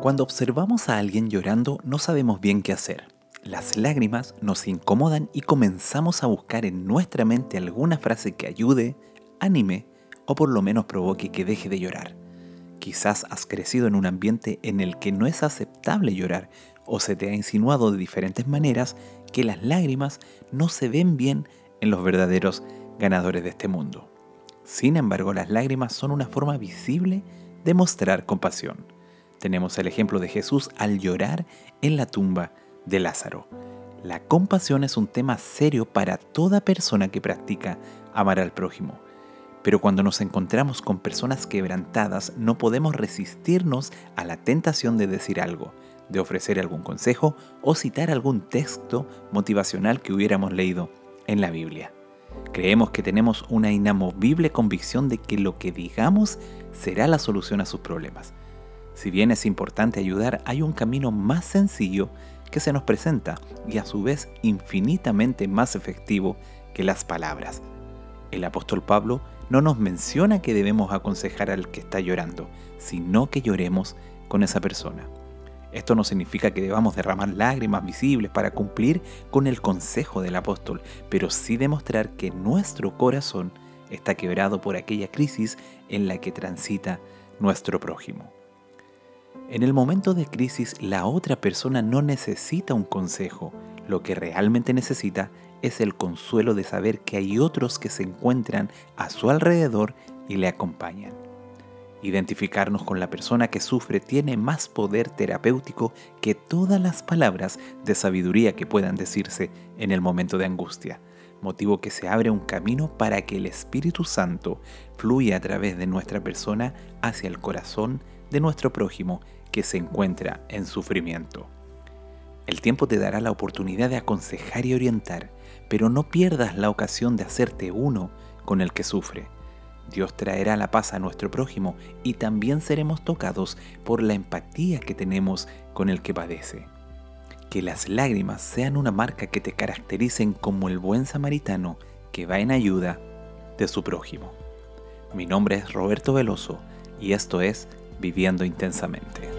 Cuando observamos a alguien llorando no sabemos bien qué hacer. Las lágrimas nos incomodan y comenzamos a buscar en nuestra mente alguna frase que ayude, anime o por lo menos provoque que deje de llorar. Quizás has crecido en un ambiente en el que no es aceptable llorar o se te ha insinuado de diferentes maneras que las lágrimas no se ven bien en los verdaderos ganadores de este mundo. Sin embargo, las lágrimas son una forma visible de mostrar compasión tenemos el ejemplo de Jesús al llorar en la tumba de Lázaro. La compasión es un tema serio para toda persona que practica amar al prójimo. Pero cuando nos encontramos con personas quebrantadas no podemos resistirnos a la tentación de decir algo, de ofrecer algún consejo o citar algún texto motivacional que hubiéramos leído en la Biblia. Creemos que tenemos una inamovible convicción de que lo que digamos será la solución a sus problemas. Si bien es importante ayudar, hay un camino más sencillo que se nos presenta y a su vez infinitamente más efectivo que las palabras. El apóstol Pablo no nos menciona que debemos aconsejar al que está llorando, sino que lloremos con esa persona. Esto no significa que debamos derramar lágrimas visibles para cumplir con el consejo del apóstol, pero sí demostrar que nuestro corazón está quebrado por aquella crisis en la que transita nuestro prójimo. En el momento de crisis la otra persona no necesita un consejo, lo que realmente necesita es el consuelo de saber que hay otros que se encuentran a su alrededor y le acompañan. Identificarnos con la persona que sufre tiene más poder terapéutico que todas las palabras de sabiduría que puedan decirse en el momento de angustia, motivo que se abre un camino para que el Espíritu Santo fluya a través de nuestra persona hacia el corazón de nuestro prójimo que se encuentra en sufrimiento. El tiempo te dará la oportunidad de aconsejar y orientar, pero no pierdas la ocasión de hacerte uno con el que sufre. Dios traerá la paz a nuestro prójimo y también seremos tocados por la empatía que tenemos con el que padece. Que las lágrimas sean una marca que te caractericen como el buen samaritano que va en ayuda de su prójimo. Mi nombre es Roberto Veloso y esto es Viviendo Intensamente.